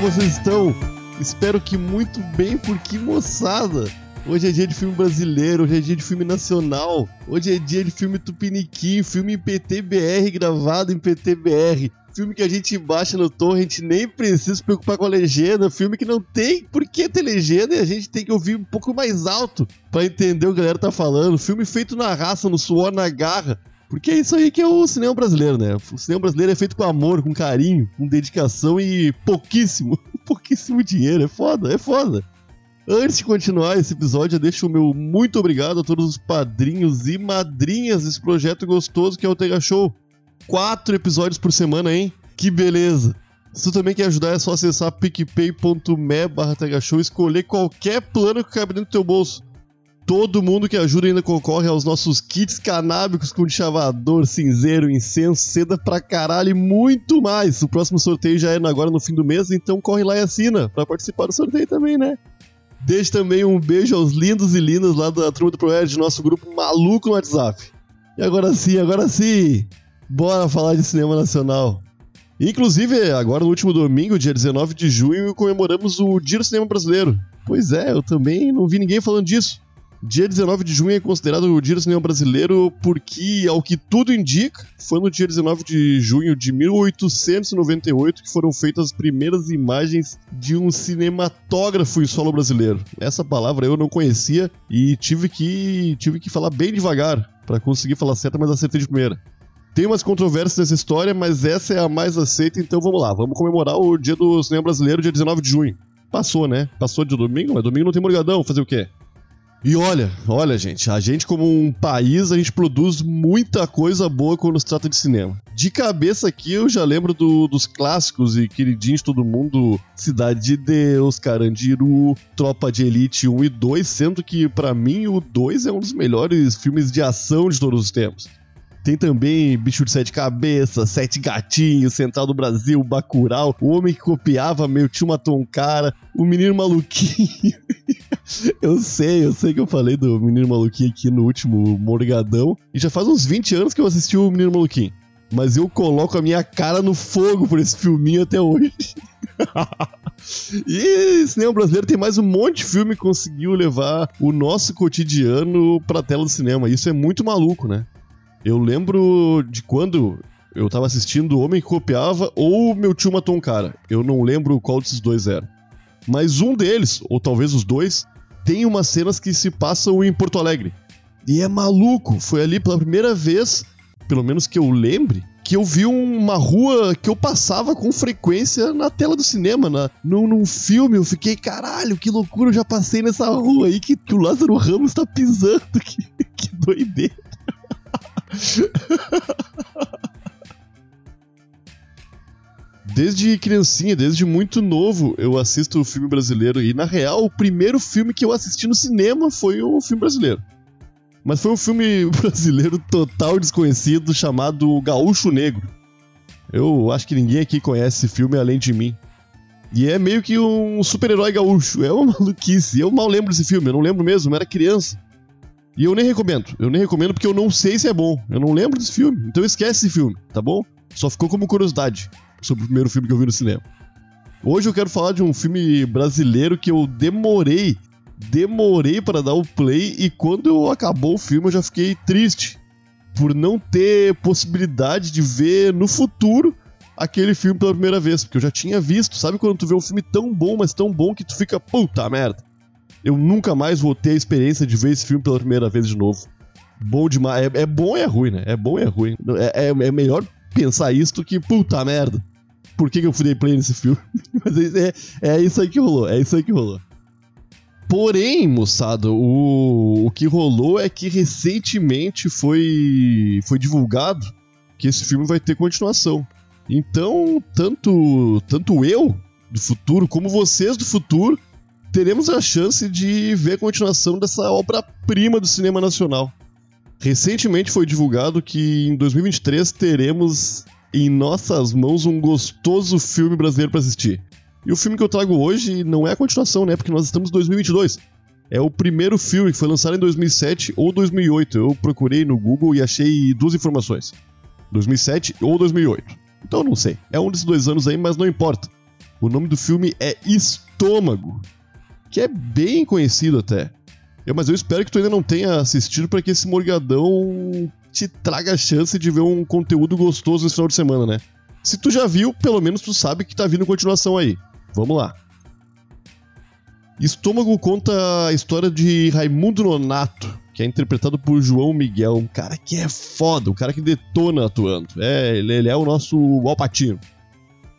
vocês estão? Espero que muito bem, porque moçada! Hoje é dia de filme brasileiro, hoje é dia de filme nacional, hoje é dia de filme tupiniquim, filme em PTBR gravado em PTBR, filme que a gente baixa no torrent, nem precisa se preocupar com a legenda, filme que não tem por que ter legenda e a gente tem que ouvir um pouco mais alto para entender o que a galera tá falando, filme feito na raça, no suor, na garra, porque é isso aí que é o cinema brasileiro, né? O cinema brasileiro é feito com amor, com carinho, com dedicação e pouquíssimo, pouquíssimo dinheiro. É foda, é foda. Antes de continuar esse episódio, eu deixo o meu muito obrigado a todos os padrinhos e madrinhas desse projeto gostoso que é o Tega Show. Quatro episódios por semana, hein? Que beleza! Se tu também quer ajudar, é só acessar picpay.me barra e escolher qualquer plano que cabe dentro do teu bolso. Todo mundo que ajuda ainda concorre aos nossos kits canábicos com chavador, cinzeiro, incenso, seda pra caralho e muito mais. O próximo sorteio já é agora no fim do mês, então corre lá e assina pra participar do sorteio também, né? Deixe também um beijo aos lindos e lindas lá da Turma do Proerd, nosso grupo maluco no WhatsApp. E agora sim, agora sim, bora falar de cinema nacional. Inclusive, agora no último domingo, dia 19 de junho, comemoramos o Dia do Cinema Brasileiro. Pois é, eu também não vi ninguém falando disso. Dia 19 de junho é considerado o Dia do Cinema Brasileiro porque, ao que tudo indica, foi no dia 19 de junho de 1898 que foram feitas as primeiras imagens de um cinematógrafo em solo brasileiro. Essa palavra eu não conhecia e tive que, tive que falar bem devagar para conseguir falar certa, mas acertei de primeira. Tem umas controvérsias nessa história, mas essa é a mais aceita, então vamos lá. Vamos comemorar o Dia do Cinema Brasileiro, dia 19 de junho. Passou, né? Passou de domingo, mas domingo não tem morgadão, fazer o quê? E olha, olha, gente, a gente, como um país, a gente produz muita coisa boa quando se trata de cinema. De cabeça aqui, eu já lembro do, dos clássicos e queridinhos de todo mundo: Cidade de Deus, Carandiru, Tropa de Elite 1 e 2, sendo que, para mim, o 2 é um dos melhores filmes de ação de todos os tempos. Tem também Bicho de Sete Cabeças, Sete Gatinhos, Central do Brasil, Bacurau, O Homem que Copiava, Meu Tio Matou um Cara, O Menino Maluquinho. eu sei, eu sei que eu falei do Menino Maluquinho aqui no último Morgadão. E já faz uns 20 anos que eu assisti o Menino Maluquinho. Mas eu coloco a minha cara no fogo por esse filminho até hoje. e cinema brasileiro tem mais um monte de filme que conseguiu levar o nosso cotidiano pra tela do cinema. Isso é muito maluco, né? Eu lembro de quando eu tava assistindo O Homem que Copiava ou Meu Tio Matou um Cara. Eu não lembro qual desses dois era. Mas um deles, ou talvez os dois, tem umas cenas que se passam em Porto Alegre. E é maluco, foi ali pela primeira vez, pelo menos que eu lembre, que eu vi uma rua que eu passava com frequência na tela do cinema, na, num, num filme. Eu fiquei, caralho, que loucura, eu já passei nessa rua aí que, que o Lázaro Ramos tá pisando. Que, que doideira. Desde criancinha, desde muito novo, eu assisto o filme brasileiro. E na real, o primeiro filme que eu assisti no cinema foi o filme brasileiro. Mas foi um filme brasileiro total desconhecido chamado Gaúcho Negro. Eu acho que ninguém aqui conhece esse filme além de mim. E é meio que um super-herói gaúcho. É uma maluquice. Eu mal lembro desse filme, eu não lembro mesmo, eu era criança. E eu nem recomendo. Eu nem recomendo porque eu não sei se é bom. Eu não lembro desse filme. Então esquece esse filme, tá bom? Só ficou como curiosidade sobre o primeiro filme que eu vi no cinema. Hoje eu quero falar de um filme brasileiro que eu demorei, demorei para dar o play e quando acabou o filme eu já fiquei triste por não ter possibilidade de ver no futuro aquele filme pela primeira vez, porque eu já tinha visto, sabe quando tu vê um filme tão bom, mas tão bom que tu fica, puta merda eu nunca mais vou ter a experiência de ver esse filme pela primeira vez de novo. Bom demais. É, é bom e é ruim, né? É bom e é ruim. É, é, é melhor pensar isso do que, puta merda. Por que, que eu fui play nesse filme? Mas é, é isso aí que rolou. É isso aí que rolou. Porém, moçada, o, o que rolou é que recentemente foi, foi divulgado que esse filme vai ter continuação. Então, tanto, tanto eu do futuro como vocês do futuro teremos a chance de ver a continuação dessa obra-prima do cinema nacional. Recentemente foi divulgado que em 2023 teremos em nossas mãos um gostoso filme brasileiro para assistir. E o filme que eu trago hoje não é a continuação, né? Porque nós estamos em 2022. É o primeiro filme que foi lançado em 2007 ou 2008. Eu procurei no Google e achei duas informações: 2007 ou 2008. Então não sei. É um desses dois anos aí, mas não importa. O nome do filme é Estômago, que é bem conhecido até. Eu, mas eu espero que tu ainda não tenha assistido para que esse Morgadão te traga a chance de ver um conteúdo gostoso nesse final de semana, né? Se tu já viu, pelo menos tu sabe que tá vindo continuação aí. Vamos lá. Estômago conta a história de Raimundo Nonato, que é interpretado por João Miguel, um cara que é foda, um cara que detona atuando. É, ele, ele é o nosso Alpatino.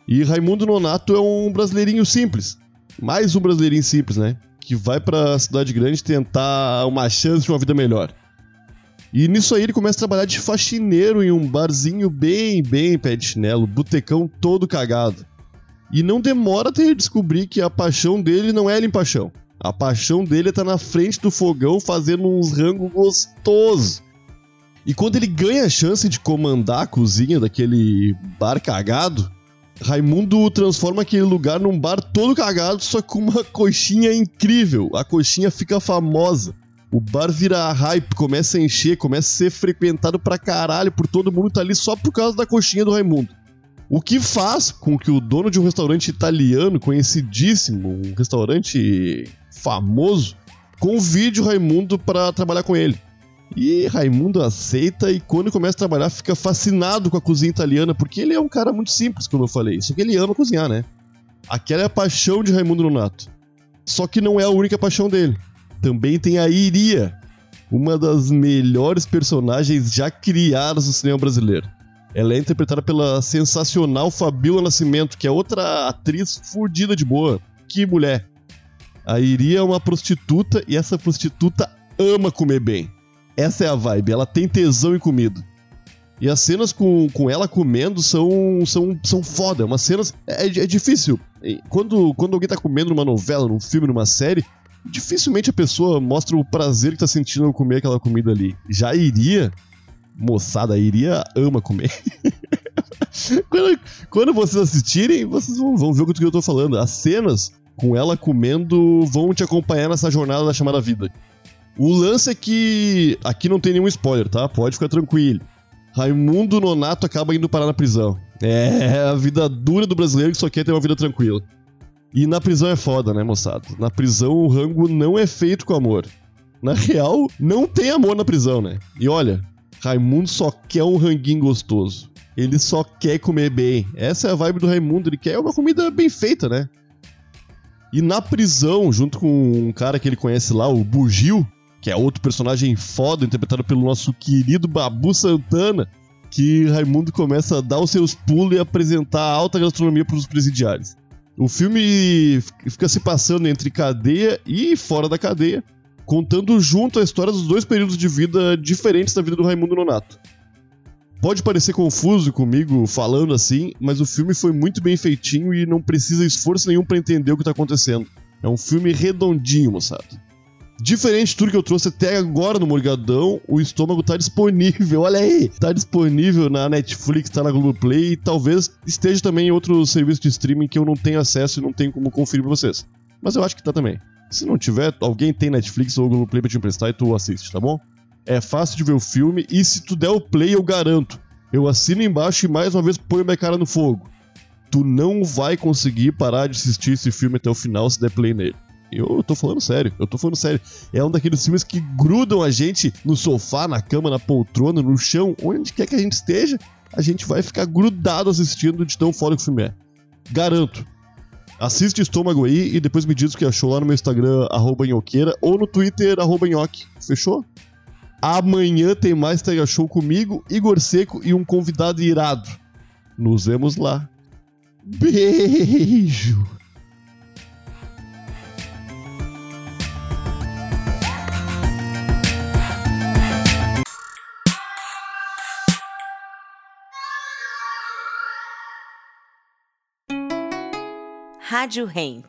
E Raimundo Nonato é um brasileirinho simples. Mais um brasileirinho simples, né? Que vai pra cidade grande tentar uma chance de uma vida melhor. E nisso aí ele começa a trabalhar de faxineiro em um barzinho bem, bem pé de chinelo, botecão todo cagado. E não demora até ele descobrir que a paixão dele não é limpachão. A paixão dele é tá na frente do fogão fazendo uns rangos gostosos. E quando ele ganha a chance de comandar a cozinha daquele bar cagado, Raimundo transforma aquele lugar num bar todo cagado, só com uma coxinha incrível. A coxinha fica famosa. O bar vira hype, começa a encher, começa a ser frequentado pra caralho por todo mundo que tá ali só por causa da coxinha do Raimundo. O que faz com que o dono de um restaurante italiano conhecidíssimo, um restaurante famoso, convide o Raimundo para trabalhar com ele. E Raimundo aceita e quando começa a trabalhar fica fascinado com a cozinha italiana, porque ele é um cara muito simples, como eu falei, só que ele ama cozinhar, né? Aquela é a paixão de Raimundo Nonato. Só que não é a única paixão dele. Também tem a Iria, uma das melhores personagens já criadas no cinema brasileiro. Ela é interpretada pela sensacional Fabíola Nascimento, que é outra atriz fodida de boa. Que mulher! A Iria é uma prostituta e essa prostituta ama comer bem. Essa é a vibe, ela tem tesão em comida. E as cenas com, com ela comendo são, são, são foda. Umas cenas. É, é difícil. Quando, quando alguém tá comendo numa novela, num filme, numa série, dificilmente a pessoa mostra o prazer que tá sentindo ao comer aquela comida ali. Já iria moçada iria ama comer. quando, quando, vocês assistirem, vocês vão, vão ver o que eu tô falando. As cenas com ela comendo vão te acompanhar nessa jornada da chamada vida. O lance é que aqui não tem nenhum spoiler, tá? Pode ficar tranquilo. Raimundo Nonato acaba indo parar na prisão. É a vida dura do brasileiro que só quer ter uma vida tranquila. E na prisão é foda, né, moçada? Na prisão o rango não é feito com amor. Na real, não tem amor na prisão, né? E olha, Raimundo só quer um ranguinho gostoso. Ele só quer comer bem. Essa é a vibe do Raimundo. Ele quer uma comida bem feita, né? E na prisão, junto com um cara que ele conhece lá, o Bugil, que é outro personagem foda, interpretado pelo nosso querido Babu Santana, que Raimundo começa a dar os seus pulos e apresentar alta gastronomia para os presidiários. O filme fica se passando entre cadeia e fora da cadeia, contando junto a história dos dois períodos de vida diferentes da vida do Raimundo Nonato. Pode parecer confuso comigo falando assim, mas o filme foi muito bem feitinho e não precisa esforço nenhum para entender o que tá acontecendo. É um filme redondinho, moçada. Diferente de tudo que eu trouxe até agora no Morgadão, o estômago tá disponível. Olha aí, tá disponível na Netflix, tá na Globoplay e talvez esteja também em outros serviços de streaming que eu não tenho acesso e não tenho como conferir pra vocês. Mas eu acho que tá também. Se não tiver, alguém tem Netflix ou Google Play pra te emprestar e tu assiste, tá bom? É fácil de ver o filme e se tu der o play, eu garanto. Eu assino embaixo e mais uma vez ponho minha cara no fogo. Tu não vai conseguir parar de assistir esse filme até o final se der play nele. Eu tô falando sério, eu tô falando sério. É um daqueles filmes que grudam a gente no sofá, na cama, na poltrona, no chão, onde quer que a gente esteja, a gente vai ficar grudado assistindo de tão foda que o filme é. Garanto. Assiste Estômago aí e depois me diz o que achou lá no meu Instagram, nhoqueira, ou no Twitter, arroba nhoque. Fechou? Amanhã tem mais Tega Show comigo, Igor Seco e um convidado irado. Nos vemos lá. Beijo! Rádio Hemp.